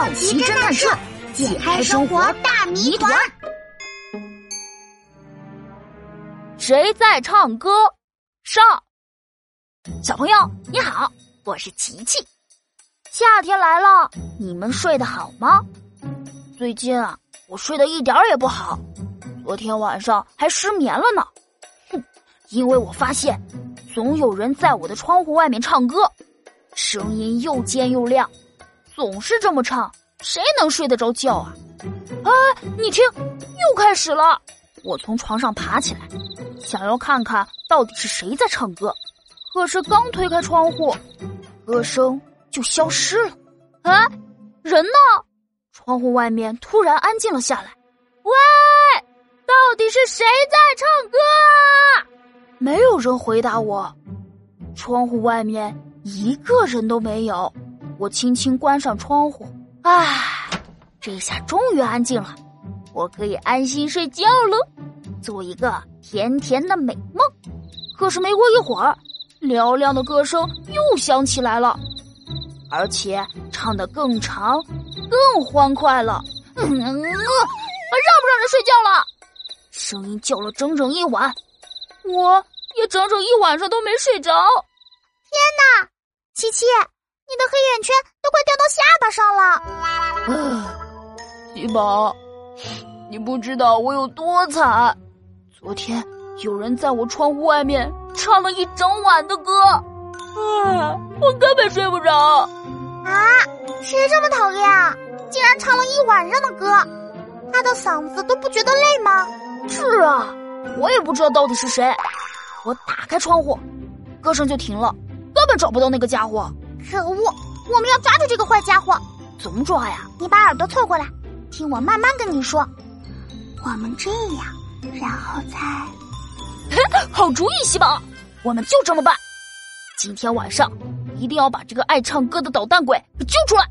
好奇侦探社解开生活大谜团。谁在唱歌？上。小朋友你好，我是琪琪。夏天来了，你们睡得好吗？最近啊，我睡得一点也不好，昨天晚上还失眠了呢。哼，因为我发现，总有人在我的窗户外面唱歌，声音又尖又亮。总是这么唱，谁能睡得着觉啊？哎，你听，又开始了！我从床上爬起来，想要看看到底是谁在唱歌。可是刚推开窗户，歌声就消失了。哎，人呢？窗户外面突然安静了下来。喂，到底是谁在唱歌？没有人回答我。窗户外面一个人都没有。我轻轻关上窗户，唉，这下终于安静了，我可以安心睡觉了，做一个甜甜的美梦。可是没过一会儿，嘹亮的歌声又响起来了，而且唱得更长、更欢快了。嗯，让不让人睡觉了？声音叫了整整一晚，我也整整一晚上都没睡着。天哪，琪琪！你的黑眼圈快掉到下巴上了，喜宝，你不知道我有多惨。昨天有人在我窗户外面唱了一整晚的歌，啊，我根本睡不着。啊，谁这么讨厌啊？竟然唱了一晚上的歌，他的嗓子都不觉得累吗？是啊，我也不知道到底是谁。我打开窗户，歌声就停了，根本找不到那个家伙。可恶！我们要抓家伙。怎么抓呀？你把耳朵凑过来，听我慢慢跟你说。我们这样，然后再 好主意，喜宝，我们就这么办。今天晚上一定要把这个爱唱歌的捣蛋鬼给揪出来。